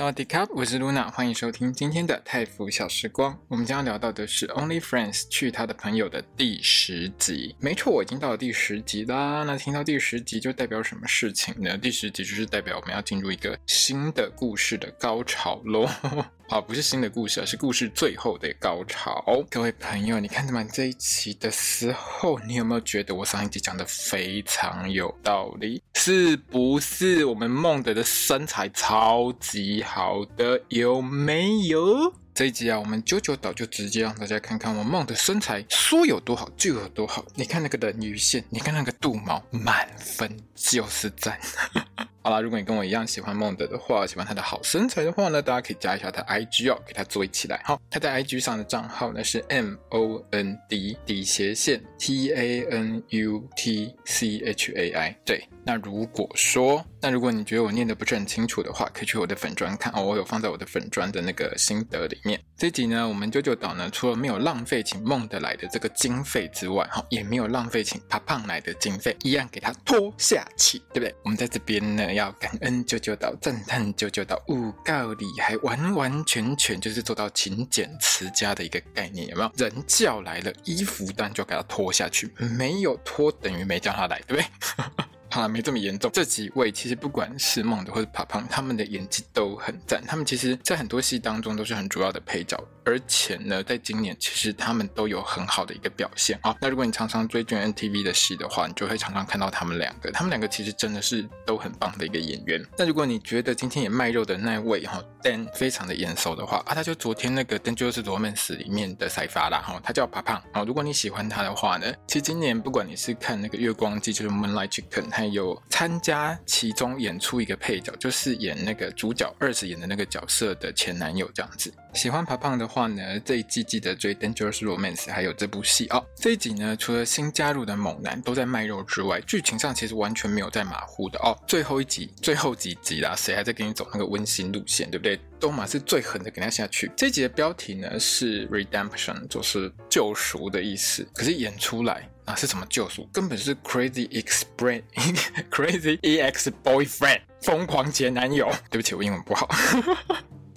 大家好，我是露娜欢迎收听今天的泰福小时光。我们将要聊到的是《Only Friends 去他的朋友》的第十集。没错，我已经到了第十集啦。那听到第十集就代表什么事情呢？第十集就是代表我们要进入一个新的故事的高潮喽。好，不是新的故事，而是故事最后的高潮。各位朋友，你看完这一期的时候，你有没有觉得我上一集讲的非常有道理？是不是？我们孟德的身材超级好的，有没有？这一集啊，我们九九岛就直接让大家看看我梦的身材说有多好就有多好。你看那个人鱼线，你看那个肚毛，满分就是赞。好啦，如果你跟我一样喜欢孟德的话，喜欢他的好身材的话呢，大家可以加一下他 IG 哦，给他追起来。好，他在 IG 上的账号呢是 M O N D 底斜线 T A N U T C H A I。对，那如果说，那如果你觉得我念的不是很清楚的话，可以去我的粉专看哦，我有放在我的粉专的那个心得里面。这集呢，我们九九岛呢，除了没有浪费请孟德来的这个经费之外，哈，也没有浪费请怕胖来的经费，一样给他拖下去，对不对？我们在这边呢，要感恩九九岛，赞叹九九岛，五告里还完完全全就是做到勤俭持家的一个概念，有没有？人叫来了，衣服当然就给他拖下去，没有拖等于没叫他来，对不对？好了，没这么严重。这几位其实不管是梦的或者怕胖，他们的演技都很赞。他们其实，在很多戏当中都是很主要的配角。而且呢，在今年其实他们都有很好的一个表现啊。那如果你常常追 GMMTV 的戏的话，你就会常常看到他们两个。他们两个其实真的是都很棒的一个演员。那如果你觉得今天也卖肉的那位哈 Dan 非常的眼熟的话啊，他就昨天那个《Dangerous Romance》里面的赛发啦哈，他叫怕胖啊。如果你喜欢他的话呢，其实今年不管你是看那个《月光季》就是 Moonlight Chicken，有参加其中演出一个配角，就是演那个主角二十演的那个角色的前男友这样子。喜欢爬胖的话呢，这一季记得追《Dangerous Romance》还有这部戏哦。这一集呢，除了新加入的猛男都在卖肉之外，剧情上其实完全没有在马虎的哦。最后一集、最后几集啦，谁还在给你走那个温馨路线，对不对？都马是最狠的，给他下去。这一集的标题呢是 Redemption，就是救赎的意思。可是演出来是什么救赎？根本是 Crazy ex brain crazy EX Boyfriend，疯狂前男友。对不起，我英文不好。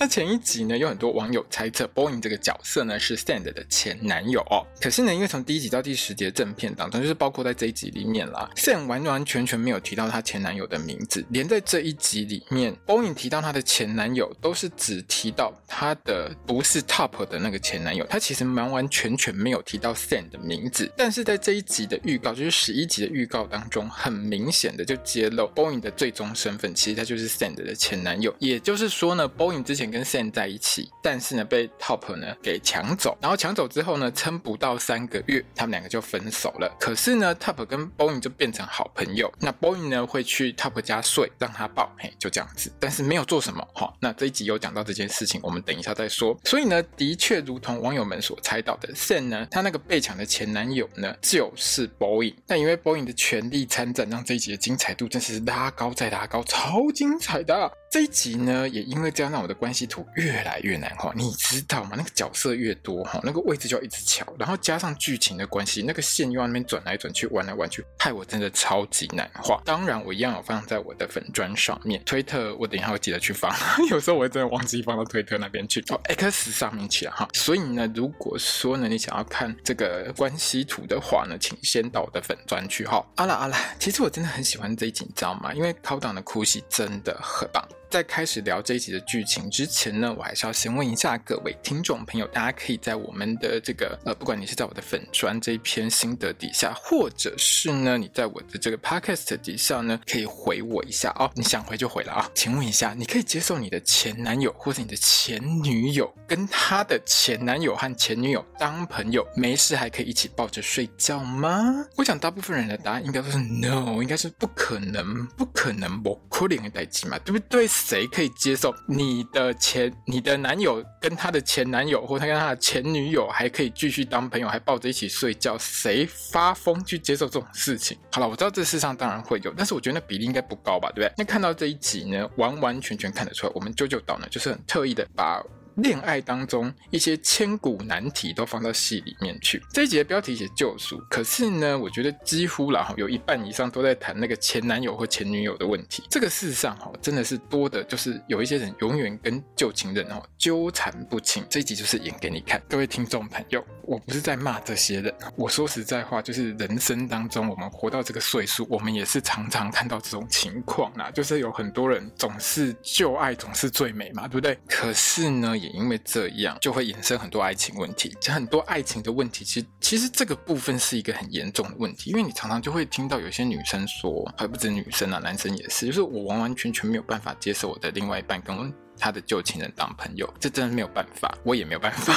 那前一集呢，有很多网友猜测 Boeing 这个角色呢是 Sand 的前男友哦。可是呢，因为从第一集到第十集的正片当中，就是包括在这一集里面啦，Sand 完完全全没有提到他前男友的名字，连在这一集里面，Boeing 提到他的前男友都是只提到他的不是 Top 的那个前男友，他其实完完全全没有提到 Sand 的名字。但是在这一集的预告，就是十一集的预告当中，很明显的就揭露 Boeing 的最终身份，其实他就是 Sand 的前男友。也就是说呢，Boeing 之前跟 Sand 在一起，但是呢被 Top 呢给抢走，然后抢走之后呢，撑不到三个月，他们两个就分手了。可是呢，Top 跟 Boeing 就变成好朋友。那 Boeing 呢会去 Top 家睡，让他抱，嘿，就这样子。但是没有做什么，好，那这一集有讲到这件事情，我们等一下再说。所以呢，的确如同网友们所猜到的，Sand 呢，他那个被抢的前男友呢就是 Boeing。但因为 Boeing 的全力参战，让这一集的精彩度真是拉高再拉高，超精彩的。这一集呢，也因为这样让我的关系图越来越难画，你知道吗？那个角色越多哈，那个位置就要一直乔，然后加上剧情的关系，那个线又要那边转来转去，弯来弯去，害我真的超级难画。当然，我一样有放在我的粉砖上面，推特我等一下会记得去放，有时候我真的忘记放到推特那边去哦，X 上面去了哈。所以呢，如果说呢你想要看这个关系图的话呢，请先到我的粉砖去哈。阿拉阿拉，其实我真的很喜欢这一集，你知道吗？因为考档的哭戏真的很棒。在开始聊这一集的剧情之前呢，我还是要先问一下各位听众朋友，大家可以在我们的这个呃，不管你是在我的粉专这一篇心得底下，或者是呢你在我的这个 podcast 底下呢，可以回我一下哦。你想回就回了啊。请问一下，你可以接受你的前男友或者你的前女友跟他的前男友和前女友当朋友，没事还可以一起抱着睡觉吗？我想大部分人的答案应该都是 no，应该是不可能，不可能，不可能的代志嘛，对不对？谁可以接受你的前你的男友跟他的前男友，或他跟他的前女友还可以继续当朋友，还抱着一起睡觉？谁发疯去接受这种事情？好了，我知道这世上当然会有，但是我觉得那比例应该不高吧，对不对？那看到这一集呢，完完全全看得出来，我们啾啾岛呢就是很特意的把。恋爱当中一些千古难题都放到戏里面去。这一集的标题写救赎，可是呢，我觉得几乎然后有一半以上都在谈那个前男友或前女友的问题。这个世上哈，真的是多的，就是有一些人永远跟旧情人哦纠缠不清。这一集就是演给你看，各位听众朋友，我不是在骂这些人，我说实在话，就是人生当中我们活到这个岁数，我们也是常常看到这种情况啦，就是有很多人总是旧爱总是最美嘛，对不对？可是呢。也因为这样，就会衍生很多爱情问题。这很多爱情的问题，其实其实这个部分是一个很严重的问题，因为你常常就会听到有些女生说，还不止女生啊，男生也是，就是我完完全全没有办法接受我的另外一半跟他的旧情人当朋友，这真的没有办法，我也没有办法。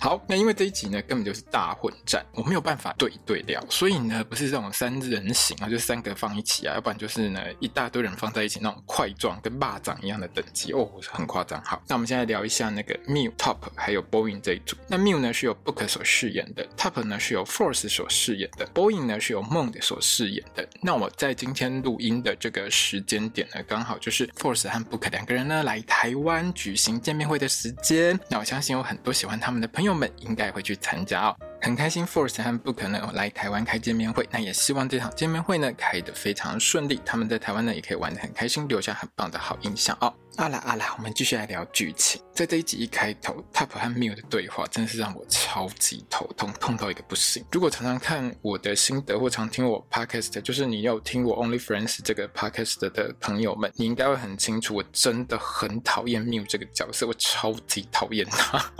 好，那因为这一集呢，根本就是大混战，我没有办法对对聊，所以呢，不是这种三人行啊，就三个放一起啊，要不然就是呢，一大堆人放在一起那种块状，跟蚂蚱一样的等级哦，很夸张。好，那我们现在聊一下那个 Mew、Top 还有 Boeing 这一组。那 Mew 呢是由 Book 所饰演的，Top 呢是由 Force 所饰演的，Boeing 呢是由 Mond 所饰演的。那我在今天录音的这个时间点呢，刚好就是 Force 和 Book 两个人呢来台湾举行见面会的时间。那我相信有很多喜欢他们的朋友。们应该会去参加哦，很开心。Force 和 Book 呢来台湾开见面会，那也希望这场见面会呢开得非常顺利，他们在台湾呢也可以玩得很开心，留下很棒的好印象哦。好啦好啦，我们继续来聊剧情。在这一集一开头，Top 和 Miu 的对话真的是让我超级头痛，痛到一个不行。如果常常看我的心得或常听我 Podcast，就是你有听我 Only Friends 这个 Podcast 的朋友们，你应该会很清楚，我真的很讨厌 Miu 这个角色，我超级讨厌他。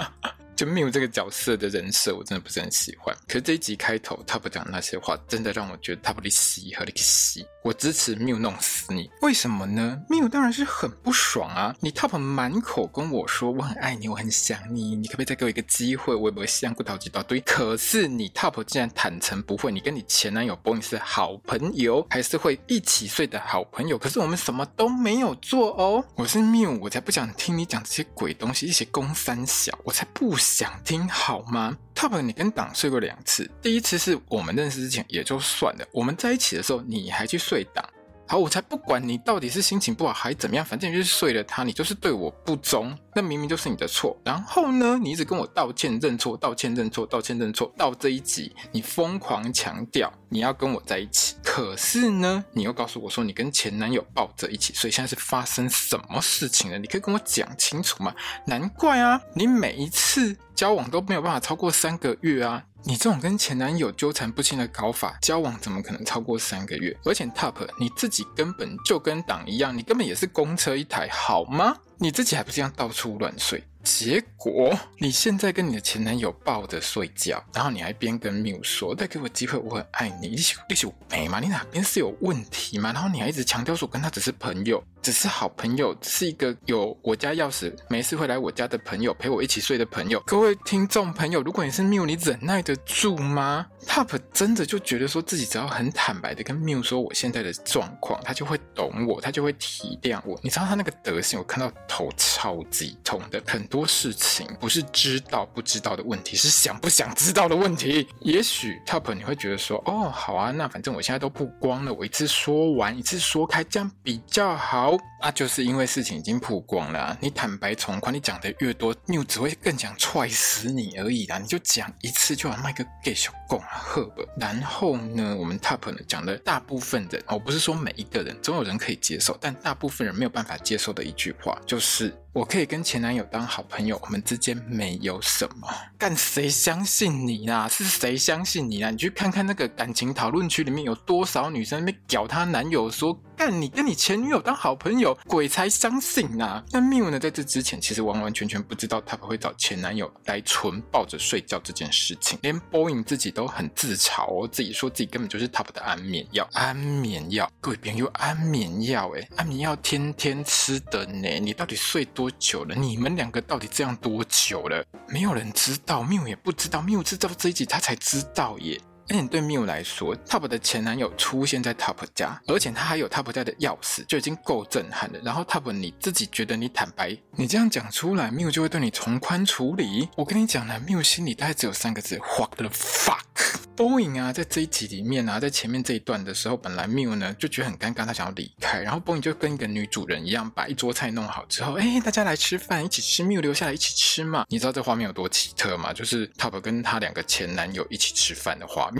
就 Miu 这个角色的人设，我真的不是很喜欢。可是这一集开头，Top 讲那些话，真的让我觉得 Top 的戏和你戏，我支持 Miu 弄死你。为什么呢？Miu 当然是很不爽啊！你 Top 满口跟我说我很爱你，我很想你，你可不可以再给我一个机会？我也不会像骨头几刀堆。可是你 Top 竟然坦诚不会，你跟你前男友 b o n 是好朋友，还是会一起睡的好朋友。可是我们什么都没有做哦。我是 Miu，我才不想听你讲这些鬼东西，一些公三小，我才不想。想听好吗？Top，你跟党睡过两次，第一次是我们认识之前也就算了，我们在一起的时候你还去睡党。好，我才不管你到底是心情不好还怎么样，反正就是睡了他，你就是对我不忠，那明明就是你的错。然后呢，你一直跟我道歉认错，道歉认错，道歉认错。到这一集，你疯狂强调你要跟我在一起，可是呢，你又告诉我说你跟前男友抱着一起所以，现在是发生什么事情了？你可以跟我讲清楚吗？难怪啊，你每一次交往都没有办法超过三个月啊。你这种跟前男友纠缠不清的搞法，交往怎么可能超过三个月？而且 Top，你自己根本就跟党一样，你根本也是公车一台，好吗？你自己还不是这样到处乱睡？结果你现在跟你的前男友抱着睡觉，然后你还边跟 Mew 说：“再给我机会，我很爱你。”你是你是没吗？你哪边是有问题吗？然后你还一直强调说跟他只是朋友，只是好朋友，只是一个有我家钥匙、没事会来我家的朋友，陪我一起睡的朋友。各位听众朋友，如果你是 Mew，你忍耐得住吗？Top 真的就觉得说自己只要很坦白的跟 Mew 说我现在的状况，他就会懂我，他就会体谅我。你知道他那个德行，我看到头超级痛的，很多事情不是知道不知道的问题，是想不想知道的问题。也许 Top 你会觉得说，哦，好啊，那反正我现在都不光了，我一次说完，一次说开，这样比较好。那就是因为事情已经曝光了，你坦白从宽，你讲的越多 new 只会更想踹死你而已啦。你就讲一次就把麦克给小拱啊，赫本。然后呢，我们 Top 呢讲的大部分人，我不是说每一个人，总有人可以接受，但大部分人没有办法接受的一句话就是。我可以跟前男友当好朋友，我们之间没有什么。干，谁相信你啦？是谁相信你啦？你去看看那个感情讨论区里面有多少女生在屌她男友说，干你跟你前女友当好朋友，鬼才相信呐！那 Mew 呢，在这之前其实完完全全不知道 Top 会找前男友来纯抱着睡觉这件事情，连 Boeing 自己都都很自嘲哦，自己说自己根本就是 Top 的安眠药。安眠药，各位朋友，安眠药，诶，安眠药天天吃的呢，你到底睡多？久了？你们两个到底这样多久了？没有人知道缪也不知道缪知道这一集他才知道耶。而且对 Miu 来说，Top 的前男友出现在 Top 家，而且他还有 Top 家的钥匙，就已经够震撼了。然后 Top 你自己觉得你坦白，你这样讲出来，Miu 就会对你从宽处理。我跟你讲呢，Miu 心里大概只有三个字：What the fuck！Boeing 啊，在这一集里面啊，在前面这一段的时候，本来 Miu 呢就觉得很尴尬，他想要离开，然后 Boeing 就跟一个女主人一样，把一桌菜弄好之后，哎，大家来吃饭，一起吃，Miu 留下来一起吃嘛。你知道这画面有多奇特吗？就是 Top 跟他两个前男友一起吃饭的画面。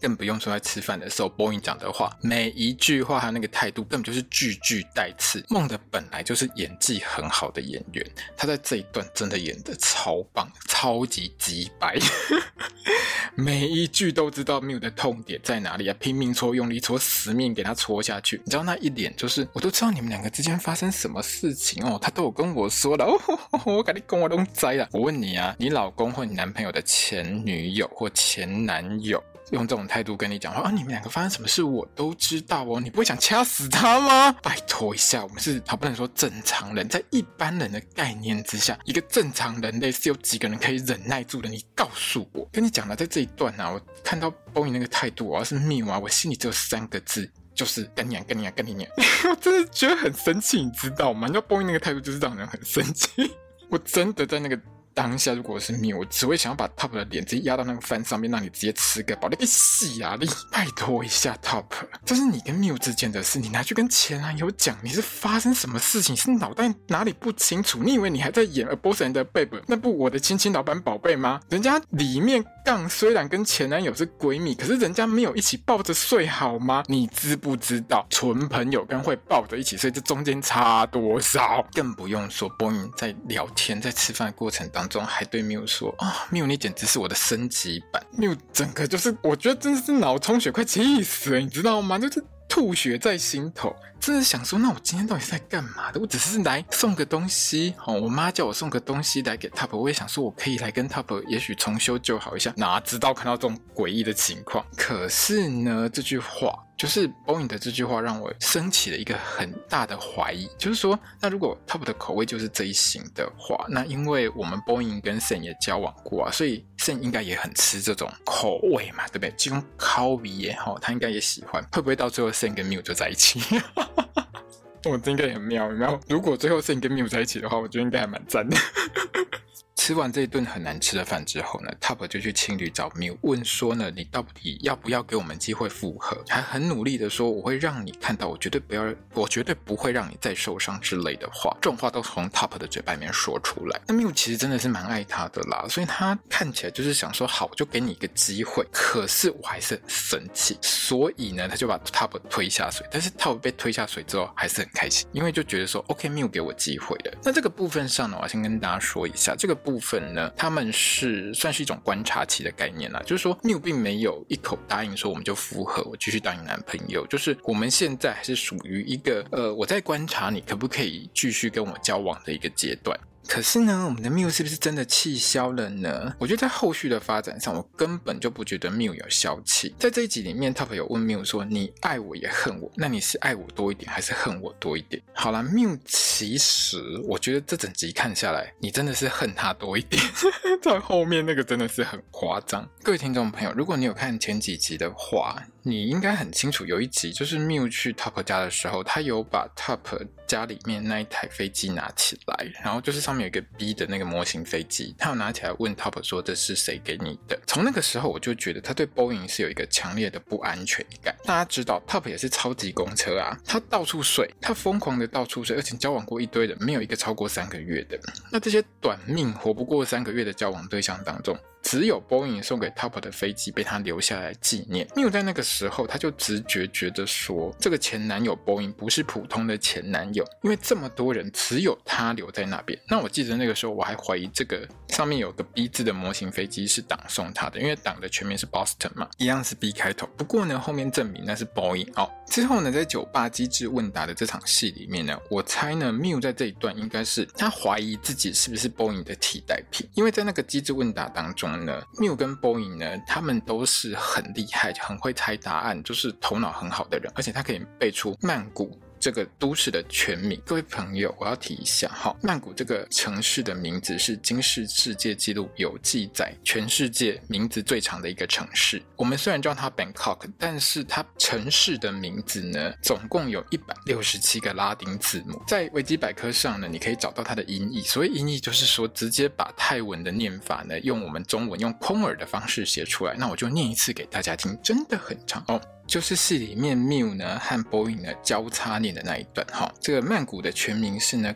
更不用说在吃饭的时候，Boy 讲的话，每一句话他那个态度根本就是句句带刺。梦的本来就是演技很好的演员，他在这一段真的演得超棒，超级鸡白，每一句都知道 Miu 的痛点在哪里啊，拼命戳，用力戳，死命给他戳下去。你知道那一脸就是，我都知道你们两个之间发生什么事情哦，他都有跟我说了哦，我赶紧跟我都栽了。我问你啊，你老公或你男朋友的前女友或前男友？用这种态度跟你讲话啊，你们两个发生什么事我都知道哦，你不会想掐死他吗？拜托一下，我们是好不能说正常人，在一般人的概念之下，一个正常人类是有几个人可以忍耐住的？你告诉我，跟你讲了，在这一段啊，我看到 Boeing 那个态度，我要是 Miu 啊，我心里只有三个字，就是跟你讲，跟你讲，跟你讲，我真的觉得很生气，你知道吗？你知道 Boeing 那个态度就是让人很生气，我真的在那个。当下如果是你，我只会想要把 Top 的脸直接压到那个饭上面，让你直接吃个饱。那个戏啊，你 拜托一下 Top，这是你跟 Miu 之间的事，你拿去跟前男友讲，你是发生什么事情？是脑袋哪里不清楚？你以为你还在演《A Boss and Babe》那部《我的亲亲老板宝贝》吗？人家里面杠虽然跟前男友是闺蜜，可是人家没有一起抱着睡好吗？你知不知道纯朋友跟会抱着一起睡这中间差多少？更不用说 Boeing 在聊天，在吃饭的过程当中。当中还对缪说啊、哦、，Miu 你简直是我的升级版缪整个就是，我觉得真的是脑充血，快气死了，你知道吗？就是吐血在心头，真的想说，那我今天到底是在干嘛的？我只是来送个东西，哦，我妈叫我送个东西来给 Top，我也想说我可以来跟 Top，也许重修旧好一下，哪知道看到这种诡异的情况。可是呢，这句话。就是 Boeing 的这句话让我升起了一个很大的怀疑，就是说，那如果 Top 的口味就是这一型的话，那因为我们 Boeing 跟 Sam 也交往过啊，所以应该也很吃这种口味嘛，对不对？这种烤味也好，他应该也喜欢。会不会到最后 Sam 跟 Miu 就在一起？我这应该也很妙，有没有？如果最后 Sam 跟 Miu 在一起的话，我觉得应该还蛮赞的。吃完这一顿很难吃的饭之后呢，Top 就去青旅找 Miu 问说呢，你到底要不要给我们机会复合？还很努力的说，我会让你看到，我绝对不要，我绝对不会让你再受伤之类的话。这种话都从 Top 的嘴巴里面说出来。那 Miu 其实真的是蛮爱他的啦，所以他看起来就是想说，好，我就给你一个机会。可是我还是很生气，所以呢，他就把 Top 推下水。但是 Top 被推下水之后还是很开心，因为就觉得说，OK，Miu 给我机会了。那这个部分上呢，我要先跟大家说一下这个部分呢，他们是算是一种观察期的概念啦，就是说你并没有一口答应说我们就复合，我继续当你男朋友，就是我们现在还是属于一个呃，我在观察你可不可以继续跟我交往的一个阶段。可是呢，我们的 Miu 是不是真的气消了呢？我觉得在后续的发展上，我根本就不觉得 Miu 有消气。在这一集里面，Top 有问 Miu 说：“你爱我也恨我，那你是爱我多一点，还是恨我多一点？”好啦，Miu 其实我觉得这整集看下来，你真的是恨他多一点。在后面那个真的是很夸张。各位听众朋友，如果你有看前几集的话，你应该很清楚，有一集就是 Miu 去 Top 家的时候，他有把 Top 家里面那一台飞机拿起来，然后就是上面有一个 B 的那个模型飞机，他有拿起来问 Top 说，这是谁给你的？从那个时候我就觉得他对 Boeing 是有一个强烈的不安全感。大家知道 Top 也是超级公车啊，他到处睡，他疯狂的到处睡，而且交往过一堆人，没有一个超过三个月的。那这些短命活不过三个月的交往对象当中，只有 Boeing 送给 Top 的飞机被他留下来纪念。Miu 在那个时候，他就直觉觉得说，这个前男友 Boeing 不是普通的前男友，因为这么多人只有他留在那边。那我记得那个时候，我还怀疑这个上面有个 B 字的模型飞机是党送他的，因为党的全名是 Boston 嘛，一样是 B 开头。不过呢，后面证明那是 Boeing 哦。之后呢，在酒吧机智问答的这场戏里面呢，我猜呢，Miu 在这一段应该是他怀疑自己是不是 Boeing 的替代品，因为在那个机智问答当中。呢，Miu 跟 Boeing 呢，他们都是很厉害、很会猜答案，就是头脑很好的人，而且他可以背出曼谷这个都市的全名。各位朋友，我要提一下哈，曼谷这个城市的名字是金氏世界纪录有记载，全世界名字最长的一个城市。我们虽然叫它 Bangkok，但是它城市的名字呢，总共有一百六十七个拉丁字母。在维基百科上呢，你可以找到它的音译。所谓音译，就是说直接把泰文的念法呢，用我们中文用空耳的方式写出来。那我就念一次给大家听，真的很长哦。就是戏里面 Miu 呢和 Boeing 呢交叉念的那一段哈。这个曼谷的全名是呢。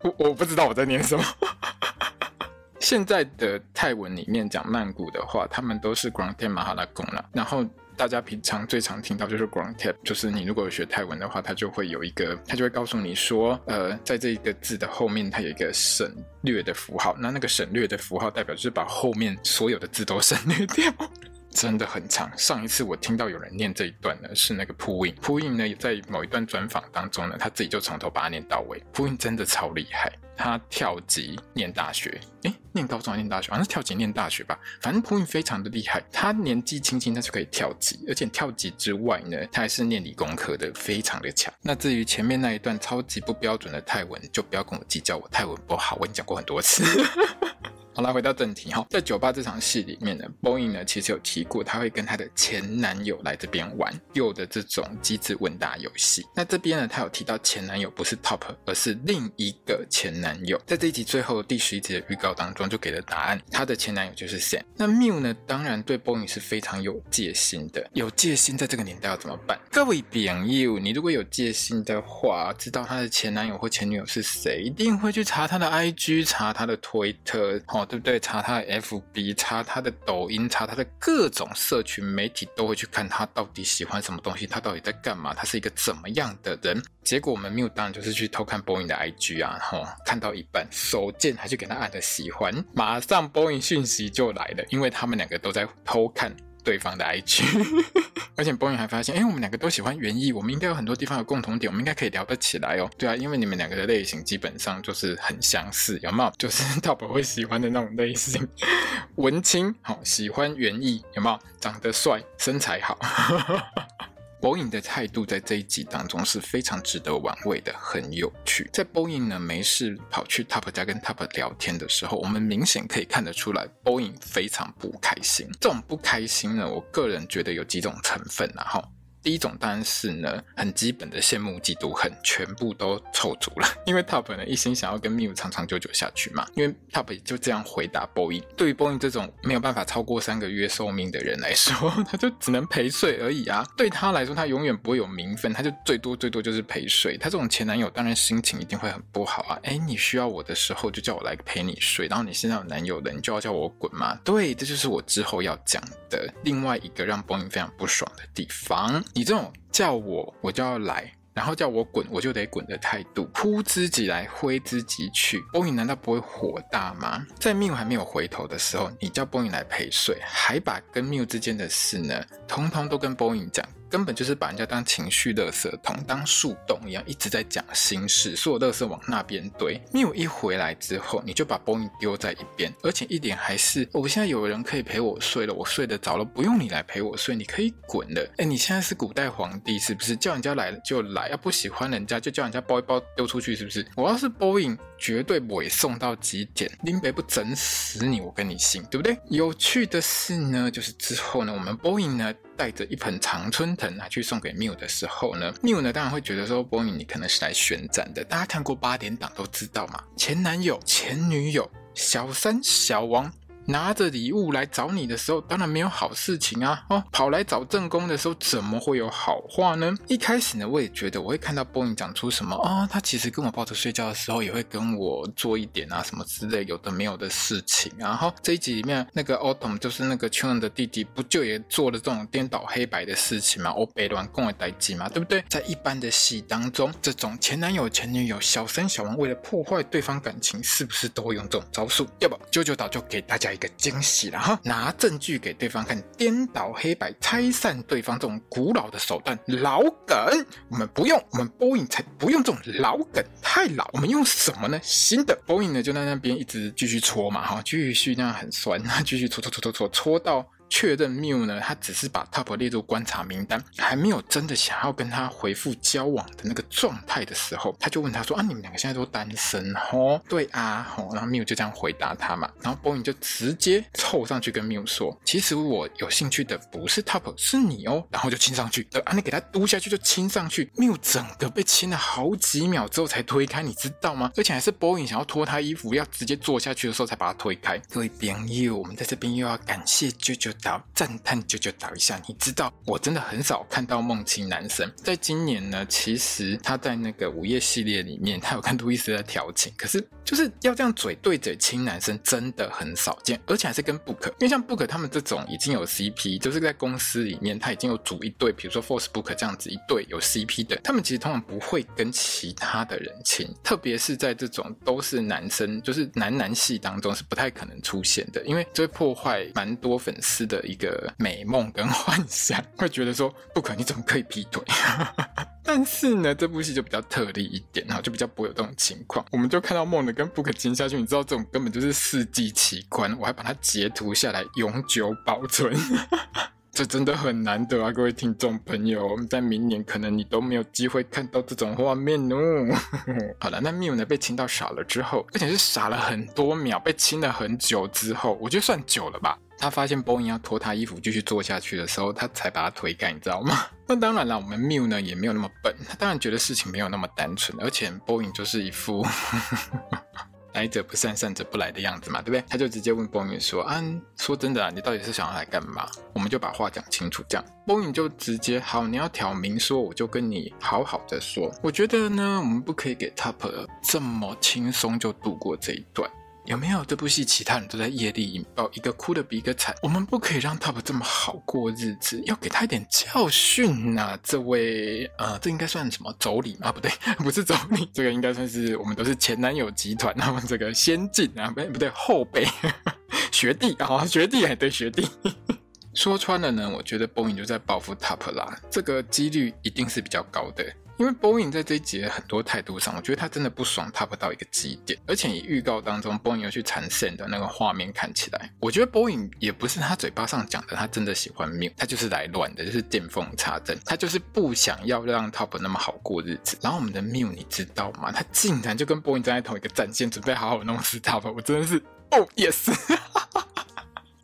我我不知道我在念什么。现在的泰文里面讲曼谷的话，他们都是 Grand Thep Mahalakong 了，然后。大家平常最常听到就是 Grand Thep，就是你如果有学泰文的话，它就会有一个，它就会告诉你说，呃，在这一个字的后面，它有一个省略的符号，那那个省略的符号代表就是把后面所有的字都省略掉，真的很长。上一次我听到有人念这一段呢，是那个 Puyin，Puyin 呢在某一段专访当中呢，他自己就从头把它念到尾，Puyin 真的超厉害。他跳级念大学，诶，念高中还念大学，反正跳级念大学吧。反正普韵非常的厉害，他年纪轻轻他就可以跳级，而且跳级之外呢，他还是念理工科的，非常的强。那至于前面那一段超级不标准的泰文，就不要跟我计较，我泰文不好，我已经讲过很多次。好了，回到正题哈，在酒吧这场戏里面呢，Boeing 呢其实有提过，他会跟他的前男友来这边玩有的这种机智问答游戏。那这边呢，他有提到前男友不是 Top，而是另一个前男友。在这一集最后第十一集的预告当中，就给了答案，他的前男友就是 Sam。那 Miu 呢，当然对 Boeing 是非常有戒心的。有戒心，在这个年代要怎么办？各位朋友，你如果有戒心的话，知道他的前男友或前女友是谁，一定会去查他的 IG，查他的推特，哦。对不对？查他的 FB，查他的抖音，查他的各种社群媒体，都会去看他到底喜欢什么东西，他到底在干嘛，他是一个怎么样的人。结果我们 Miu 当然就是去偷看 Boeing 的 IG 啊，然后看到一半，手贱还去给他按了喜欢，马上 Boeing 讯息就来了，因为他们两个都在偷看。对方的 IG，而且 bony 还发现，哎，我们两个都喜欢园艺，我们应该有很多地方有共同点，我们应该可以聊得起来哦。对啊，因为你们两个的类型基本上就是很相似，有没有？就是 Top 会喜欢的那种类型，文青，好，喜欢园艺，有没有？长得帅，身材好。Boyn 的态度在这一集当中是非常值得玩味的，很有趣。在 Boyn 呢没事跑去 Top 家跟 Top 聊天的时候，我们明显可以看得出来，Boyn 非常不开心。这种不开心呢，我个人觉得有几种成分啊，哈。第一种当然是呢，很基本的羡慕、嫉妒、恨，全部都凑足了。因为 Top 呢一心想要跟 Miu 长长久久下去嘛。因为 Top 就这样回答 Boey，对于 Boey 这种没有办法超过三个月寿命的人来说，他就只能陪睡而已啊。对他来说，他永远不会有名分，他就最多最多就是陪睡。他这种前男友当然心情一定会很不好啊。哎，你需要我的时候就叫我来陪你睡，然后你现在有男友了，你就要叫我滚吗？对，这就是我之后要讲的另外一个让 Boey 非常不爽的地方。你这种叫我我就要来，然后叫我滚我就得滚的态度，呼之即来挥之即去 boy 难道不会火大吗？在 Miu 还没有回头的时候，你叫 boy 来陪睡，还把跟 Miu 之间的事呢，通通都跟 boy 讲。根本就是把人家当情绪垃圾桶，当树洞一样，一直在讲心事，所有垃圾往那边堆。Miu 一回来之后，你就把 Boeing 丢在一边，而且一点还是，我现在有人可以陪我睡了，我睡得着了，不用你来陪我睡，你可以滚了。哎，你现在是古代皇帝是不是？叫人家来了就来，要不喜欢人家就叫人家包一包丢出去是不是？我要是 Boeing，绝对不会送到极点，林北不整死你，我跟你姓，对不对？有趣的是呢，就是之后呢，我们 Boeing 呢。带着一盆常春藤拿去送给 Miu 的时候呢，Miu 呢当然会觉得说，Boeing 你可能是来宣战的。大家看过八点档都知道嘛，前男友、前女友、小三、小王。拿着礼物来找你的时候，当然没有好事情啊！哦，跑来找正宫的时候，怎么会有好话呢？一开始呢，我也觉得我会看到 bony 讲出什么啊、他其实跟我抱着睡觉的时候，也会跟我做一点啊什么之类有的没有的事情。然后这一集里面那个 Autumn 就是那个 Chun 的弟弟，不就也做了这种颠倒黑白的事情吗？欧北乱共的代志嘛，对不对？在一般的戏当中，这种前男友、前女友、小三、小王为了破坏对方感情，是不是都会用这种招数？要不九九岛就给大家。个惊喜了哈，拿证据给对方看，颠倒黑白，拆散对方这种古老的手段，老梗，我们不用，我们 Boeing 才不用这种老梗，太老，我们用什么呢？新的 Boeing 呢就在那边一直继续搓嘛，哈，继续那样很酸，那继续搓搓搓搓搓搓到。确认缪呢，他只是把 Top 列入观察名单，还没有真的想要跟他回复交往的那个状态的时候，他就问他说：“啊，你们两个现在都单身哦？”“对啊。”“吼。”然后缪就这样回答他嘛。然后 Boeing 就直接凑上去跟缪说：“其实我有兴趣的不是 Top，是你哦。”然后就亲上去。啊，你给他嘟下去就亲上去，Mew 整个被亲了好几秒之后才推开，你知道吗？而且还是 Boeing 想要脱他衣服要直接坐下去的时候才把他推开。各位朋友，我们在这边又要感谢舅舅。导赞叹啾啾导一下，你知道我真的很少看到梦亲男生。在今年呢，其实他在那个午夜系列里面，他有跟路易斯在调情，可是就是要这样嘴对嘴亲男生，真的很少见，而且还是跟 Book，因为像 Book 他们这种已经有 CP，就是在公司里面他已经有组一对，比如说 Force Book 这样子一对有 CP 的，他们其实通常不会跟其他的人亲，特别是在这种都是男生，就是男男戏当中是不太可能出现的，因为这会破坏蛮多粉丝的一个美梦跟幻想，会觉得说不可，你怎么可以劈腿？但是呢，这部戏就比较特例一点哈，就比较不会有这种情况。我们就看到梦的跟不可亲下去，你知道这种根本就是世纪奇观，我还把它截图下来永久保存。这真的很难得啊，各位听众朋友，我们在明年可能你都没有机会看到这种画面哦。好了，那 Miu 呢被亲到傻了之后，而且是傻了很多秒，被亲了很久之后，我觉得算久了吧。他发现 Boeing 要脱他衣服继续坐下去的时候，他才把他推开，你知道吗？那当然了，我们 Mew 呢也没有那么笨，他当然觉得事情没有那么单纯，而且 Boeing 就是一副。来者不善，善者不来的样子嘛，对不对？他就直接问 Boeing 说：“啊，说真的啊，你到底是想要来干嘛？我们就把话讲清楚。”这样，Boeing 就直接好，你要挑明说，我就跟你好好的说。我觉得呢，我们不可以给 Top 这么轻松就度过这一段。有没有这部戏其他人都在业力引爆，一个哭得比一个惨？我们不可以让 Top 这么好过日子，要给他一点教训呐、啊！这位呃，这应该算什么妯娌吗？不对，不是妯娌，这个应该算是我们都是前男友集团，他们这个先进啊，不不对，后辈 学弟啊，学弟还对学弟。说穿了呢，我觉得 Boeing 就在报复 Top 啦，这个几率一定是比较高的。因为 Boeing 在这一集的很多态度上，我觉得他真的不爽 Top 到一个极点，而且以预告当中 Boeing 又去缠线的那个画面看起来，我觉得 Boeing 也不是他嘴巴上讲的，他真的喜欢 Mew，他就是来乱的，就是见缝插针，他就是不想要让 Top 那么好过日子。然后我们的 Mew 你知道吗？他竟然就跟 Boeing 站在同一个战线，准备好好弄死 Top，我真的是哦、yes。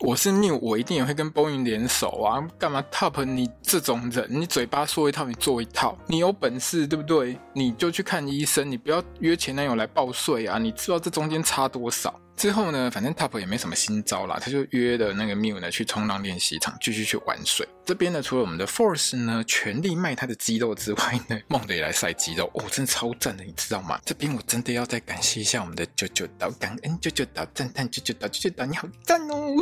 我是 new，我一定也会跟 Boeing 联手啊！干嘛 Top 你这种人，你嘴巴说一套，你做一套，你有本事对不对？你就去看医生，你不要约前男友来报税啊！你知道这中间差多少？之后呢，反正 Top 也没什么新招啦，他就约的那个 Mew 呢去冲浪练习场继续去玩水。这边呢，除了我们的 Force 呢全力卖他的肌肉之外呢，梦的也来晒肌肉哦，真的超赞的，你知道吗？这边我真的要再感谢一下我们的九九岛，感恩九九岛，赞叹九九岛，九九岛你好赞哦！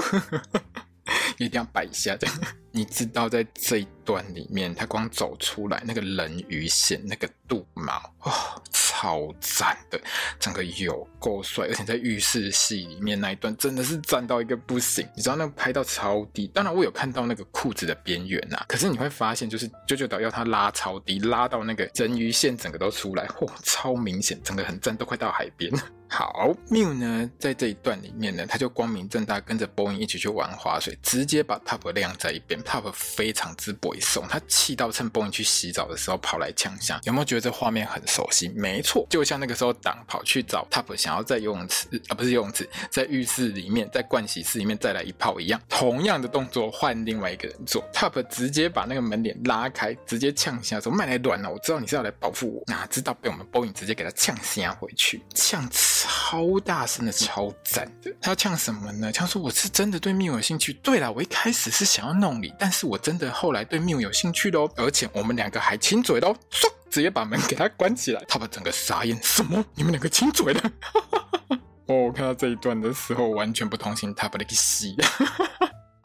一定要摆一下这样。你知道在这一段里面，他光走出来那个人鱼线，那个肚毛，哇、哦，超赞的，整个有够帅，而且在浴室戏里面那一段真的是赞到一个不行。你知道那拍到超低，当然我有看到那个裤子的边缘呐，可是你会发现，就是啾啾岛要他拉超低，拉到那个人鱼线整个都出来，嚯、哦，超明显，整个很赞，都快到海边。好，Mew 呢，在这一段里面呢，他就光明正大跟着 Boeing 一起去玩滑水，直接把 Top 晾在一边。Top 非常之不怂，他气到趁 Boeing 去洗澡的时候跑来呛下。有没有觉得这画面很熟悉？没错，就像那个时候党跑去找 Top 想要在游泳池啊，不是游泳池，在浴室里面，在盥洗室里面再来一炮一样，同样的动作换另外一个人做。Top 直接把那个门帘拉开，直接呛下说：“卖来卵了，我知道你是要来报复我。”哪知道被我们 Boeing 直接给他呛下回去，呛超大声的，超赞的。他要呛什么呢？呛说我是真的对蜜有兴趣。对了，我一开始是想要弄你，但是我真的后来对 Mew 有兴趣喽，而且我们两个还亲嘴喽，唰，直接把门给他关起来。他把整个傻眼，什么？你们两个亲嘴了？哦，我看到这一段的时候，完全不同情他把那个戏。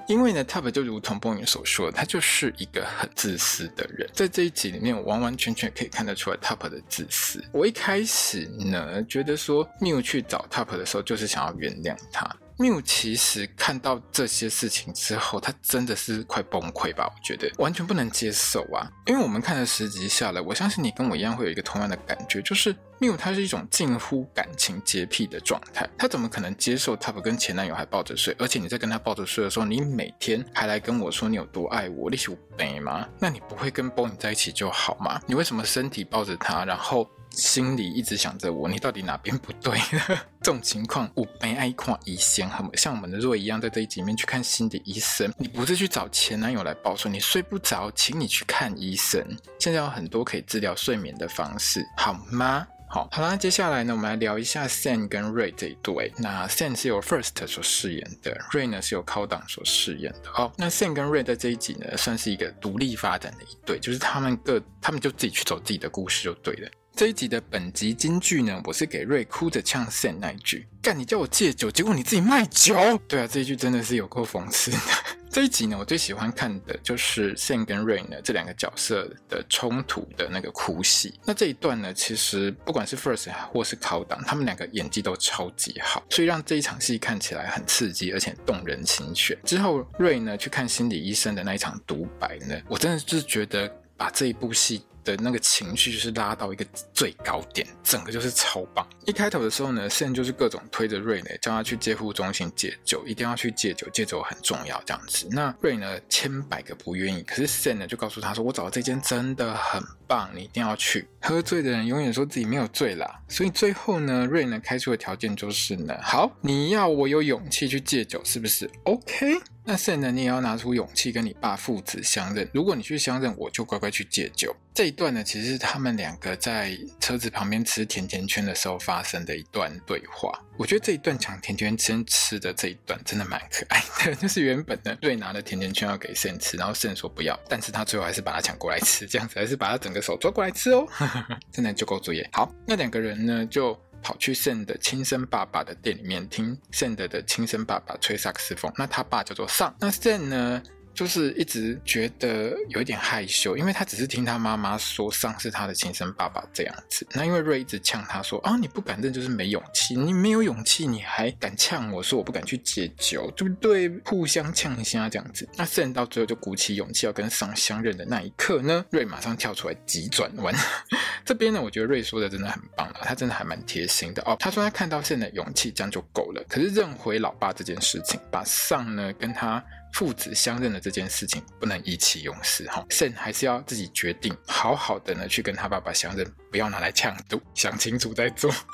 因为呢，Top 就如同 Boeing 所说，他就是一个很自私的人。在这一集里面，我完完全全可以看得出来 Top 的自私。我一开始呢，觉得说 Mew 去找 Top 的时候，就是想要原谅他。缪其实看到这些事情之后，他真的是快崩溃吧？我觉得完全不能接受啊！因为我们看了十集下来，我相信你跟我一样会有一个同样的感觉，就是缪他是一种近乎感情洁癖的状态，他怎么可能接受 Top 跟前男友还抱着睡？而且你在跟他抱着睡的时候，你每天还来跟我说你有多爱我，你是我妹吗？那你不会跟 Bonny 在一起就好吗？你为什么身体抱着他，然后？心里一直想着我，你到底哪边不对呢？这种情况，我没爱看医生，很像我们的 Roy 一样，在这一集面去看心理医生。你不是去找前男友来报说你睡不着，请你去看医生。现在有很多可以治疗睡眠的方式，好吗？好，好啦，接下来呢，我们来聊一下 Sam 跟 Ray 这一对。那 Sam 是由 First 所饰演的，Ray 呢是由 Countdown 所饰演的。哦，那 Sam 跟 Ray 在这一集呢，算是一个独立发展的一对，就是他们各，他们就自己去走自己的故事就对了。这一集的本集金句呢，我是给瑞哭着呛 Sam 那一句：“干，你叫我戒酒，结果你自己卖酒。”对啊，这一句真的是有够讽刺的。这一集呢，我最喜欢看的就是 Sam 跟瑞呢这两个角色的冲突的那个哭戏。那这一段呢，其实不管是 First 或是 c o d 他们两个演技都超级好，所以让这一场戏看起来很刺激，而且动人心弦。之后瑞呢去看心理医生的那一场独白呢，我真的就是觉得把这一部戏。的那个情绪就是拉到一个最高点，整个就是超棒。一开头的时候呢，Sam 就是各种推着瑞呢，叫他去戒护中心戒酒，一定要去戒酒，戒酒很重要这样子。那瑞呢，千百个不愿意，可是 Sam 呢就告诉他说：“我找的这间真的很棒，你一定要去。”喝醉的人永远说自己没有醉啦，所以最后呢，瑞呢开出的条件就是呢，好，你要我有勇气去戒酒，是不是？OK。那 Sam 呢，你也要拿出勇气跟你爸父子相认。如果你去相认，我就乖乖去戒酒。这一段呢，其实是他们两个在车子旁边吃甜甜圈的时候发生的一段对话。我觉得这一段抢甜甜圈吃的这一段真的蛮可爱的。就是原本呢，瑞拿了甜甜圈要给 Sam 吃，然后 Sam 说不要，但是他最后还是把它抢过来吃，这样子还是把他整个手抓过来吃哦，真的就够作业。好，那两个人呢就。跑去 Sam 的亲生爸爸的店里面听 Sam 的亲生爸爸吹萨克斯风，那他爸叫做 Sam，那 Sam 呢？就是一直觉得有一点害羞，因为他只是听他妈妈说上是他的亲生爸爸这样子。那因为瑞一直呛他说啊，你不敢认就是没勇气，你没有勇气你还敢呛我说我不敢去戒酒，对不对？互相呛一下这样子。那 Sam 到最后就鼓起勇气要跟桑相认的那一刻呢，瑞马上跳出来急转弯。这边呢，我觉得瑞说的真的很棒了，他真的还蛮贴心的哦。他说他看到圣的勇气这样就够了，可是认回老爸这件事情，把桑呢跟他。父子相认的这件事情不能意气用事哈慎还是要自己决定，好好的呢去跟他爸爸相认，不要拿来呛赌，想清楚再做。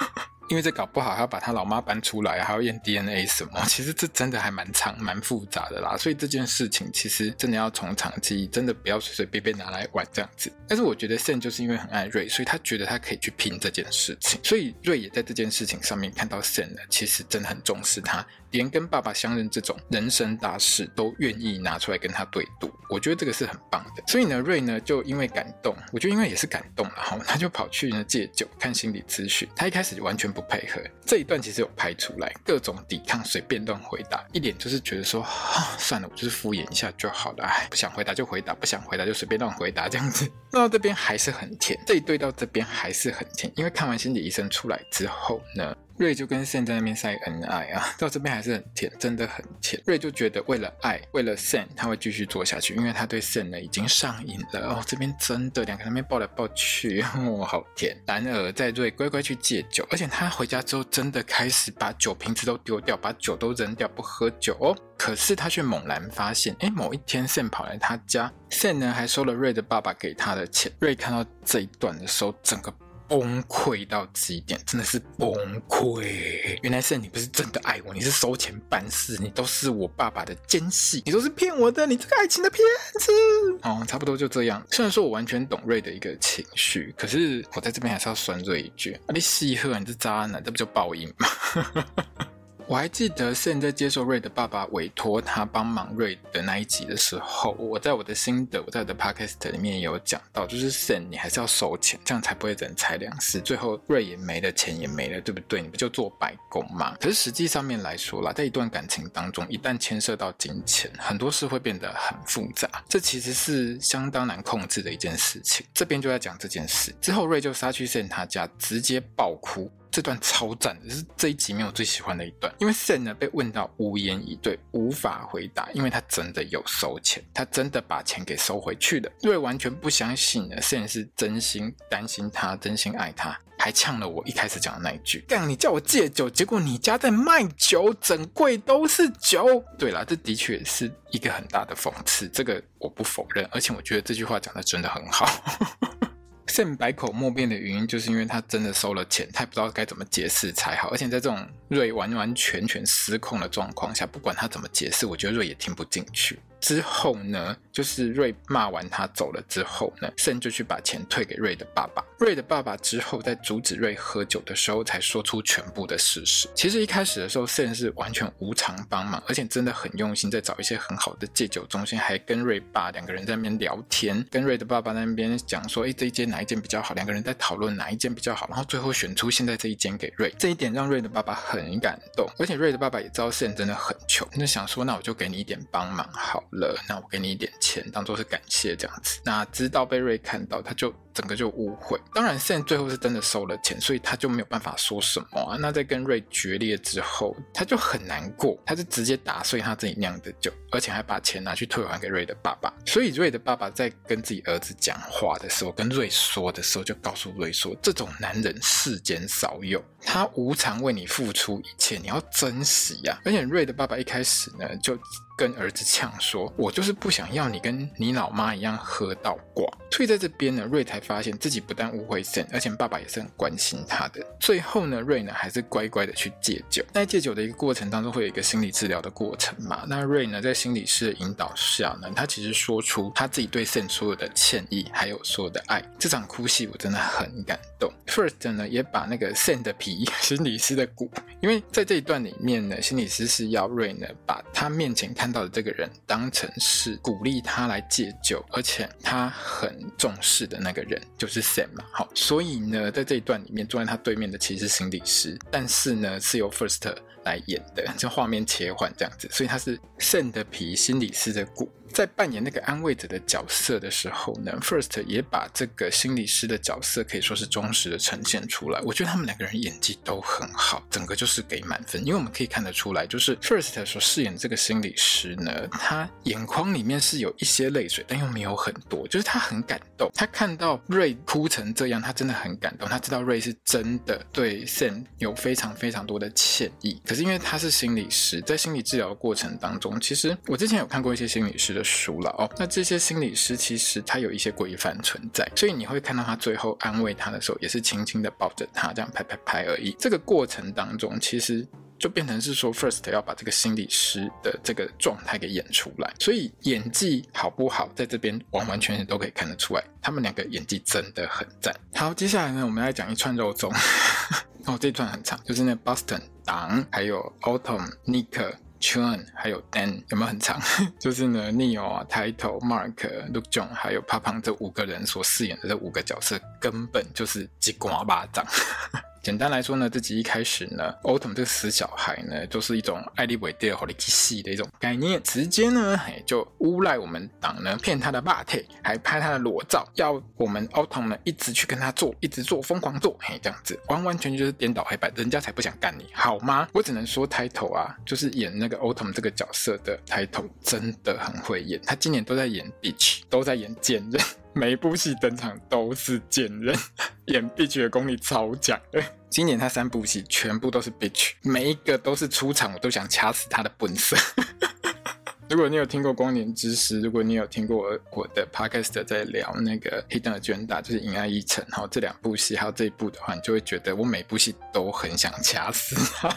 因为这搞不好还要把他老妈搬出来，还要验 DNA 什么，其实这真的还蛮长、蛮复杂的啦。所以这件事情其实真的要从长计议，真的不要随随便便拿来玩这样子。但是我觉得 Sam 就是因为很爱瑞，所以他觉得他可以去拼这件事情。所以瑞也在这件事情上面看到 Sam 呢，其实真的很重视他，连跟爸爸相认这种人生大事都愿意拿出来跟他对赌。我觉得这个是很棒的。所以呢，瑞呢就因为感动，我觉得因为也是感动了哈，他就跑去呢戒酒、看心理咨询。他一开始就完全不配合，这一段其实有拍出来，各种抵抗，随便乱回答，一脸就是觉得说，算了，我就是敷衍一下就好了，哎，不想回答就回答，不想回答就随便乱回答这样子。那到这边还是很甜，这一对到这边还是很甜，因为看完心理医生出来之后呢。瑞就跟 Sam 在那边晒恩爱啊，到这边还是很甜，真的很甜。瑞就觉得为了爱，为了 Sam，他会继续做下去，因为他对 Sam 呢已经上瘾了哦。这边真的两个人那边抱来抱去，哦，好甜。然而在瑞乖乖去戒酒，而且他回家之后真的开始把酒瓶子都丢掉，把酒都扔掉，不喝酒哦。可是他却猛然发现，哎，某一天 Sam 跑来他家，Sam 呢还收了瑞的爸爸给他的钱。瑞看到这一段的时候，整个。崩溃到极点，真的是崩溃。原来是你不是真的爱我，你是收钱办事，你都是我爸爸的奸细，你都是骗我的，你这个爱情的骗子。哦，差不多就这样。虽然说我完全懂瑞的一个情绪，可是我在这边还是要酸瑞一句：啊，你戏贺，你是渣男，这不就报应吗？我还记得 Sam 在接受瑞的爸爸委托他帮忙瑞的那一集的时候，我在我的心得，我在我的 podcast 里面有讲到，就是 Sam 你还是要收钱，这样才不会人财两失。最后瑞也没了，钱也没了，对不对？你不就做白工吗？可是实际上面来说啦，在一段感情当中，一旦牵涉到金钱，很多事会变得很复杂，这其实是相当难控制的一件事情。这边就在讲这件事之后，瑞就杀去 Sam 他家，直接爆哭。这段超赞的，是这一集没有最喜欢的一段，因为 Sam 呢被问到无言以对，无法回答，因为他真的有收钱，他真的把钱给收回去了。瑞完全不相信呢，Sam 是真心担心他，真心爱他，还呛了我一开始讲的那一句：“干，你叫我戒酒，结果你家在卖酒，整柜都是酒。”对啦，这的确是一个很大的讽刺，这个我不否认，而且我觉得这句话讲的真的很好。Sam 百口莫辩的原因，就是因为他真的收了钱，他也不知道该怎么解释才好。而且在这种瑞完完全全失控的状况下，不管他怎么解释，我觉得瑞也听不进去。之后呢，就是瑞骂完他走了之后呢圣就去把钱退给瑞的爸爸。瑞的爸爸之后在阻止瑞喝酒的时候，才说出全部的事实。其实一开始的时候圣是完全无偿帮忙，而且真的很用心，在找一些很好的戒酒中心，还跟瑞爸两个人在那边聊天，跟瑞的爸爸那边讲说，哎，这一间哪一间比较好？两个人在讨论哪一间比较好，然后最后选出现在这一间给瑞。这一点让瑞的爸爸很感动，而且瑞的爸爸也知道圣真的很穷，那想说，那我就给你一点帮忙好了，那我给你一点钱当做是感谢这样子。那直到被瑞看到，他就。整个就误会，当然 Sam 最后是真的收了钱，所以他就没有办法说什么啊。那在跟瑞决裂之后，他就很难过，他就直接打碎他自己酿的酒，而且还把钱拿去退还给瑞的爸爸。所以瑞的爸爸在跟自己儿子讲话的时候，跟瑞说的时候，就告诉瑞说：“这种男人世间少有，他无偿为你付出一切，你要珍惜呀。”而且瑞的爸爸一开始呢，就跟儿子呛说：“我就是不想要你跟你老妈一样喝到挂。”所以在这边呢，瑞才发现自己不但误会 Sam，而且爸爸也是很关心他的。最后呢，瑞呢还是乖乖的去戒酒。在戒酒的一个过程当中，会有一个心理治疗的过程嘛？那瑞呢，在心理师的引导下呢，他其实说出他自己对 Sam 所有的歉意，还有所有的爱。这场哭戏我真的很感动。First 呢，也把那个 Sam 的皮，心理师的骨，因为在这一段里面呢，心理师是要瑞呢把他面前看看到的这个人当成是鼓励他来戒酒，而且他很。重视的那个人就是 Sam 嘛，好，所以呢，在这一段里面，坐在他对面的其实是心理师，但是呢，是由 First 来演的，这画面切换这样子，所以他是 Sam 的皮，心理师的骨。在扮演那个安慰者的角色的时候呢，First 也把这个心理师的角色可以说是忠实的呈现出来。我觉得他们两个人演技都很好，整个就是给满分。因为我们可以看得出来，就是 First 所饰演这个心理师呢，他眼眶里面是有一些泪水，但又没有很多，就是他很感动。他看到瑞哭成这样，他真的很感动。他知道瑞是真的对 Sam 有非常非常多的歉意。可是因为他是心理师，在心理治疗的过程当中，其实我之前有看过一些心理师的。熟了哦，那这些心理师其实他有一些规范存在，所以你会看到他最后安慰他的时候，也是轻轻的抱着他，这样拍拍拍而已。这个过程当中，其实就变成是说，First 要把这个心理师的这个状态给演出来，所以演技好不好，在这边完完全全都可以看得出来，他们两个演技真的很赞。好，接下来呢，我们来讲一串肉粽，哦，这一串很长，就是那 Boston 党，还有 Autumn Nick。Chun 还有 Dan 有没有很长？就是呢，Neo 啊、Title、Mark、Luke John 还有 p a p a n 这五个人所饰演的这五个角色，根本就是鸡瓜巴掌。简单来说呢，这集一开始呢，Autumn 这个死小孩呢，就是一种爱理伟地和你戏的一种概念，直接呢，嘿，就诬赖我们党呢骗他的爸体，还拍他的裸照，要我们 Autumn 呢一直去跟他做，一直做，疯狂做，嘿，这样子完完全全就是颠倒黑白，人家才不想干你，好吗？我只能说 Title 啊，就是演那个 Autumn 这个角色的 Title 真的很会演，他今年都在演 Bitch，都在演贱人。每一部戏登场都是贱人，演 bitch 的功力超强。今年他三部戏全部都是 bitch，每一个都是出场我都想掐死他的本色。如果你有听过《光年之时》，如果你有听过我的 podcast 在聊那个《Hidden Agenda》，就是《银爱一城》哈，这两部戏还有这一部的话，你就会觉得我每部戏都很想掐死他。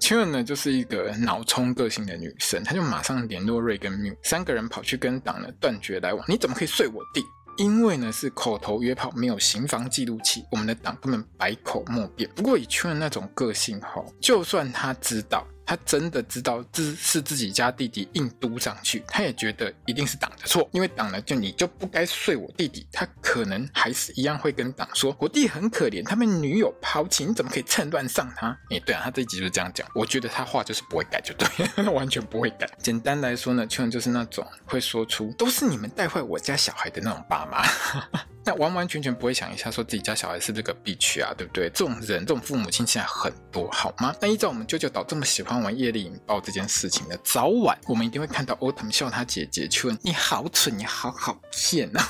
Chun 呢，就是一个脑冲个性的女生，她就马上联络瑞跟缪三个人跑去跟党呢断绝来往。你怎么可以睡我弟？因为呢是口头约炮，没有行房记录器，我们的党根本百口莫辩。不过以圈的那种个性吼，就算他知道。他真的知道这是自己家弟弟硬嘟上去，他也觉得一定是党的错，因为党呢就你就不该睡我弟弟，他可能还是一样会跟党说，我弟很可怜，他被女友抛弃，你怎么可以趁乱上他？哎，对啊，他这一集就是这样讲，我觉得他话就是不会改，就对，完全不会改。简单来说呢，秋文就是那种会说出都是你们带坏我家小孩的那种爸妈。那完完全全不会想一下说自己家小孩是不是个 B 区啊，对不对？这种人，这种父母亲现在很多，好吗？那依照我们舅舅岛这么喜欢玩业力引爆这件事情呢，早晚我们一定会看到 Autumn 笑他姐姐去问：“你好蠢，你好好骗啊！”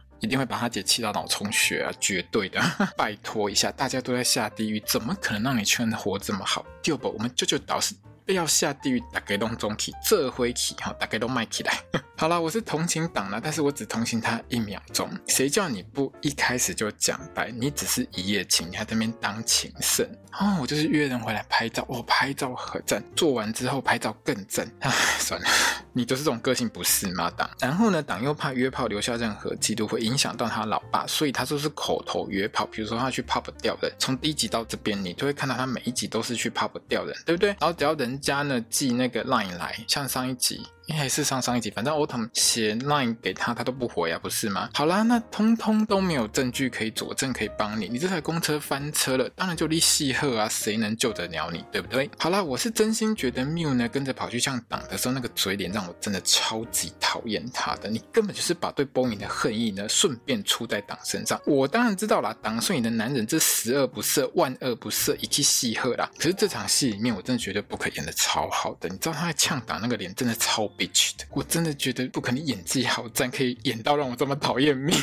一定会把他姐气到脑充血啊，绝对的！拜托一下，大家都在下地狱，怎么可能让你圈的活这么好？对不，我们舅舅岛是。要下地狱，大家都中起，这回起哈，打给都卖起来。好了，我是同情党了，但是我只同情他一秒钟。谁叫你不一开始就讲白？你只是一夜情，你还在那边当情圣哦？我就是约人回来拍照，我、哦、拍照很赞，做完之后拍照更赞。唉，算了，你就是这种个性不是吗？党，然后呢，党又怕约炮留下任何记录会影响到他老爸，所以他说是口头约炮。比如说他去 pub 钓人，从第一集到这边，你就会看到他每一集都是去 pub 钓人，对不对？然后只要人。家呢寄那个 line 来，像上一集。应该是上上一集，反正 Autumn 写 line 给他，他都不回啊，不是吗？好啦，那通通都没有证据可以佐证，可以帮你。你这台公车翻车了，当然就立戏贺啊，谁能救得了你，对不对？好啦，我是真心觉得 Miu 呢跟着跑去呛党的时候，那个嘴脸让我真的超级讨厌他的。你根本就是把对 Boeing 的恨意呢顺便出在党身上。我当然知道啦，党是你的男人，这十恶不赦，万恶不赦，一气戏贺啦。可是这场戏里面，我真的觉得 Book 演的超好的。你知道他在呛党那个脸真的超 bitch 的，我真的觉得不可能演技好赞，可以演到让我这么讨厌命。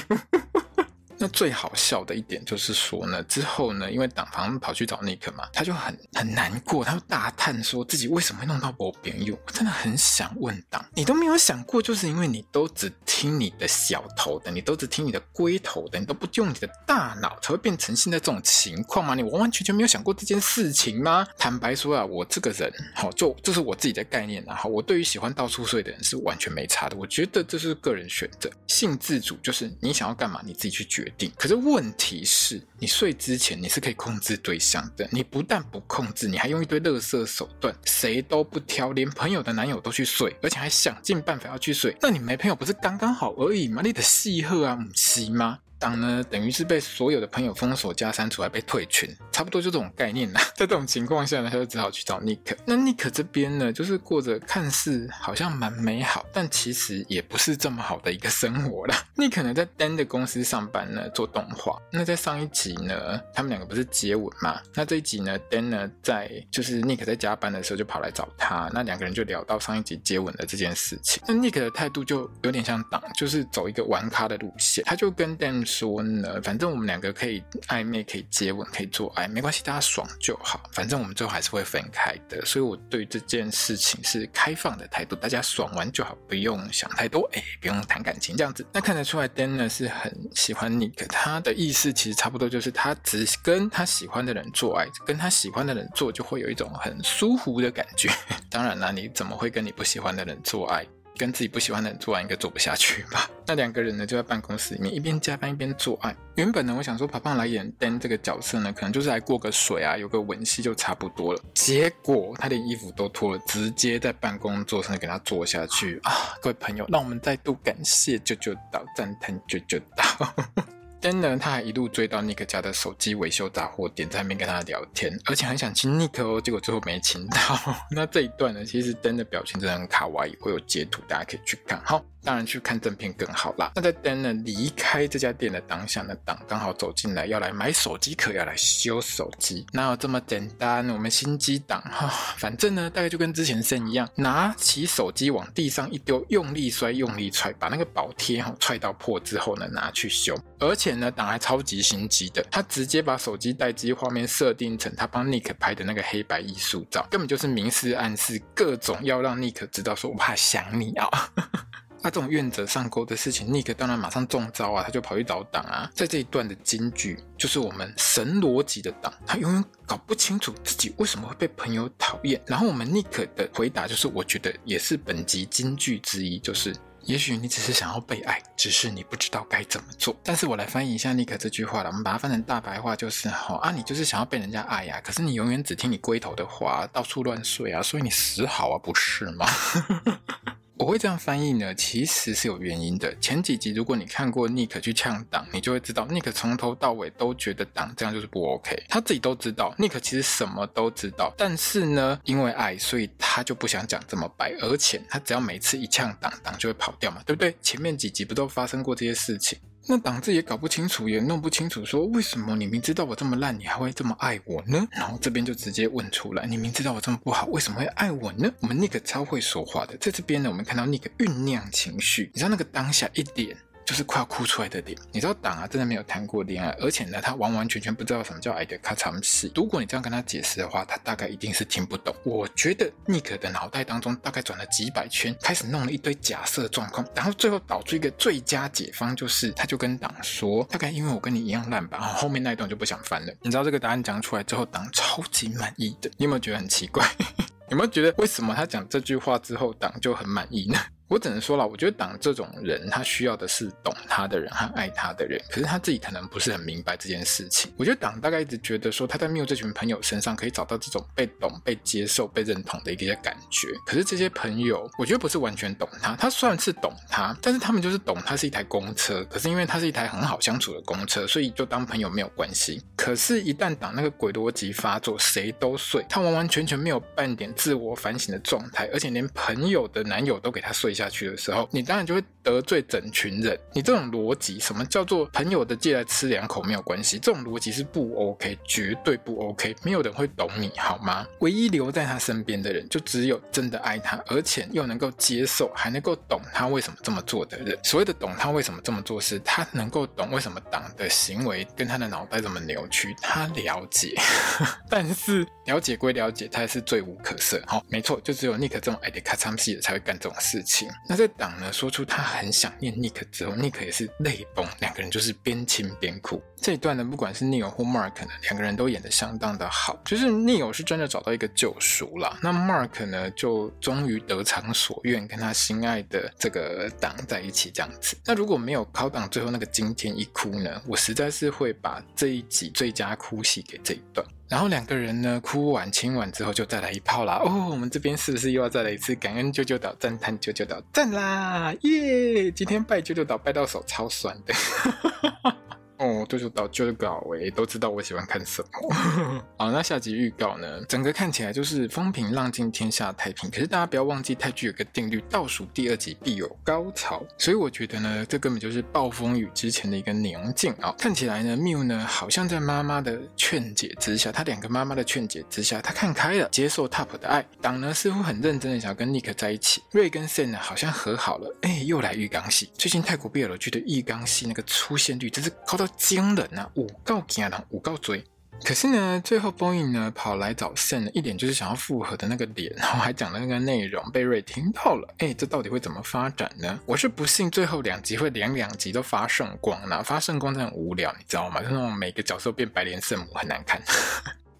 那最好笑的一点就是说呢，之后呢，因为党房跑去找尼克嘛，他就很很难过，他就大叹说自己为什么会弄到我边用。我真的很想问党，你都没有想过，就是因为你都只听你的小头的，你都只听你的龟头的，你都不用你的大脑，才会变成现在这种情况吗？你完完全全没有想过这件事情吗？坦白说啊，我这个人，好，就这是我自己的概念啊，好，我对于喜欢到处睡的人是完全没差的，我觉得这是个人选择，性自主，就是你想要干嘛，你自己去决可是问题是，你睡之前你是可以控制对象的，你不但不控制，你还用一堆垃圾手段，谁都不挑，连朋友的男友都去睡，而且还想尽办法要去睡，那你没朋友不是刚刚好而已吗？你的戏鹤啊，母鸡吗？党呢，等于是被所有的朋友封锁加删除，还被退群，差不多就这种概念啦。在这种情况下呢，他就只好去找尼克。那尼克这边呢，就是过着看似好像蛮美好，但其实也不是这么好的一个生活啦。尼克呢，在 Dan 的公司上班呢，做动画。那在上一集呢，他们两个不是接吻嘛？那这一集呢，Dan 呢，在就是尼克在加班的时候就跑来找他，那两个人就聊到上一集接吻的这件事情。那尼克的态度就有点像党，就是走一个玩咖的路线，他就跟 Dan。说呢，反正我们两个可以暧昧，可以接吻，可以做爱，没关系，大家爽就好。反正我们最后还是会分开的，所以我对这件事情是开放的态度，大家爽完就好，不用想太多，哎，不用谈感情这样子。那看得出来，Dan 呢是很喜欢你，可他的意思其实差不多就是他只跟他喜欢的人做爱，跟他喜欢的人做就会有一种很舒服的感觉。当然啦，你怎么会跟你不喜欢的人做爱？跟自己不喜欢的人做爱应该做不下去吧？那两个人呢就在办公室里面一边加班一边做爱。原本呢我想说，跑胖来演 Dan 这个角色呢，可能就是来过个水啊，有个吻戏就差不多了。结果他连衣服都脱了，直接在办公桌上给他坐下去啊！各位朋友，让我们再度感谢舅舅岛，赞叹舅舅岛。灯呢，他还一路追到尼克家的手机维修杂货店，在那边跟他聊天，而且很想亲尼克哦，结果最后没亲到。那这一段呢，其实灯的表情真的很卡哇伊，我有截图，大家可以去看。好。当然去看正片更好啦。那在 Dan 呢离开这家店的当下呢，党刚好走进来，要来买手机壳，要来修手机。哪有这么简单？我们心机党哈，反正呢，大概就跟之前一样，拿起手机往地上一丢，用力摔，用力踹，把那个保贴哈踹到破之后呢，拿去修。而且呢，党还超级心机的，他直接把手机待机画面设定成他帮 Nick 拍的那个黑白艺术照，根本就是明示暗示，各种要让 Nick 知道说我怕想你啊。那、这种愿者上钩的事情，尼克当然马上中招啊！他就跑去找党啊。在这一段的金句，就是我们神逻辑的党，他永远搞不清楚自己为什么会被朋友讨厌。然后我们尼克的回答就是，我觉得也是本集金句之一，就是也许你只是想要被爱，只是你不知道该怎么做。但是我来翻译一下尼克这句话了，我们把它翻成大白话就是：好啊，你就是想要被人家爱呀、啊，可是你永远只听你龟头的话，到处乱睡啊，所以你死好啊，不是吗？我会这样翻译呢，其实是有原因的。前几集如果你看过尼克去呛党，你就会知道尼克从头到尾都觉得党这样就是不 OK。他自己都知道，尼克其实什么都知道，但是呢，因为爱，所以他就不想讲这么白。而且他只要每次一呛党，党就会跑掉嘛，对不对？前面几集不都发生过这些事情？那党自己也搞不清楚，也弄不清楚，说为什么你明知道我这么烂，你还会这么爱我呢？然后这边就直接问出来，你明知道我这么不好，为什么会爱我呢？我们 Nick 超会说话的，在这边呢，我们看到 Nick 酝酿情绪，你知道那个当下一点。就是快要哭出来的点，你知道党啊，真的没有谈过恋爱，而且呢，他完完全全不知道什么叫爱的卡惨戏。如果你这样跟他解释的话，他大概一定是听不懂。我觉得 Nick 的脑袋当中大概转了几百圈，开始弄了一堆假设状况，然后最后导出一个最佳解方，就是他就跟党说，大概因为我跟你一样烂吧。后面那一段就不想翻了。你知道这个答案讲出来之后，党超级满意的。你有没有觉得很奇怪？有没有觉得为什么他讲这句话之后，党就很满意呢？我只能说了，我觉得党这种人，他需要的是懂他的人和爱他的人。可是他自己可能不是很明白这件事情。我觉得党大概一直觉得说，他在缪这群朋友身上可以找到这种被懂、被接受、被认同的一些感觉。可是这些朋友，我觉得不是完全懂他。他算是懂他，但是他们就是懂他是一台公车。可是因为他是一台很好相处的公车，所以就当朋友没有关系。可是，一旦党那个鬼逻辑发作，谁都睡。他完完全全没有半点自我反省的状态，而且连朋友的男友都给他睡下下去的时候，你当然就会得罪整群人。你这种逻辑，什么叫做朋友的借来吃两口没有关系？这种逻辑是不 OK，绝对不 OK。没有人会懂你，好吗？唯一留在他身边的人，就只有真的爱他，而且又能够接受，还能够懂他为什么这么做的人。所谓的懂他为什么这么做，是他能够懂为什么党的行为跟他的脑袋这么扭曲，他了解。但是了解归了解，他还是罪无可赦。好，没错，就只有尼克这种爱的卡惨戏的才会干这种事情。那在党呢说出他很想念 Nick 之后，Nick 也是泪崩，两个人就是边亲边哭。这一段呢，不管是 Neil 或 Mark 呢，两个人都演得相当的好。就是 Neil 是真的找到一个救赎了，那 Mark 呢，就终于得偿所愿，跟他心爱的这个党在一起这样子。那如果没有考党最后那个惊天一哭呢，我实在是会把这一集最佳哭戏给这一段。然后两个人呢，哭完亲完之后就再来一炮啦。哦，我们这边是不是又要再来一次感恩舅舅岛赞叹舅舅岛赞啦？耶！今天拜舅舅岛拜到手超酸的。哦，就是导就是稿诶，都知道我喜欢看什么。好，那下集预告呢？整个看起来就是风平浪静，天下太平。可是大家不要忘记，泰剧有个定律，倒数第二集必有高潮。所以我觉得呢，这根本就是暴风雨之前的一个宁静啊。看起来呢，Miu 呢好像在妈妈的劝解之下，他两个妈妈的劝解之下，他看开了，接受 Top 的爱。党呢似乎很认真的想要跟 Nick 在一起。瑞跟 Sen 呢好像和好了。哎，又来浴缸戏。最近泰国 BL 剧的浴缸戏那个出现率真是高到。惊人啊！五告惊人，五告追。可是呢，最后 Boeing 呢跑来找 Sen，一点就是想要复合的那个脸，然后还讲的那个内容被瑞听到了。哎，这到底会怎么发展呢？我是不信最后两集会连两集都发圣光呢？发圣光真的很无聊，你知道吗？就那种每个角色变白莲圣母很难看，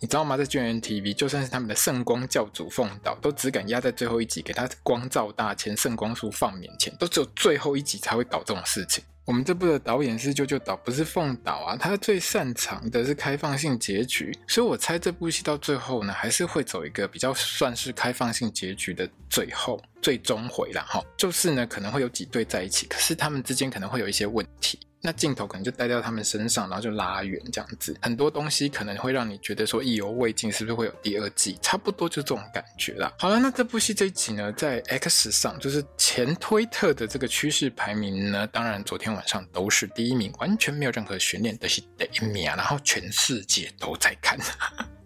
你知道吗？在 GMMTV，就算是他们的圣光教主凤岛，都只敢压在最后一集给他光照大千圣光书放面前，都只有最后一集才会搞这种事情。我们这部的导演是舅舅岛，不是凤岛啊。他最擅长的是开放性结局，所以我猜这部戏到最后呢，还是会走一个比较算是开放性结局的最后最终回啦哈。就是呢，可能会有几对在一起，可是他们之间可能会有一些问题。那镜头可能就带到他们身上，然后就拉远这样子，很多东西可能会让你觉得说意犹未尽，是不是会有第二季？差不多就这种感觉啦。好了，那这部戏这一集呢，在 X 上就是前推特的这个趋势排名呢，当然昨天晚上都是第一名，完全没有任何悬念，的是第一名啊，然后全世界都在看。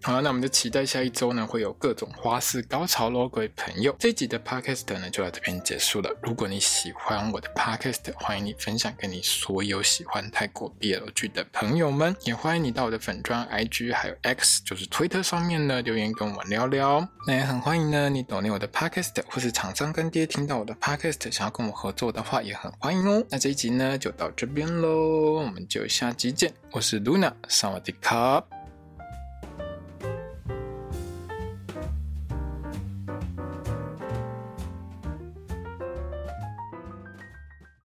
好，那我们就期待下一周呢，会有各种花式高潮喽，各位朋友。这一集的 Podcast 呢，就到这边结束了。如果你喜欢我的 Podcast，欢迎你分享给你所有喜欢泰国 BL 剧的朋友们，也欢迎你到我的粉专 IG 还有 X，就是推特上面呢留言跟我聊聊。那也很欢迎呢，你抖内我的 Podcast，或是厂商干爹听到我的 Podcast 想要跟我合作的话，也很欢迎哦。那这一集呢就到这边喽，我们就下集见。我是 Luna，萨瓦迪卡。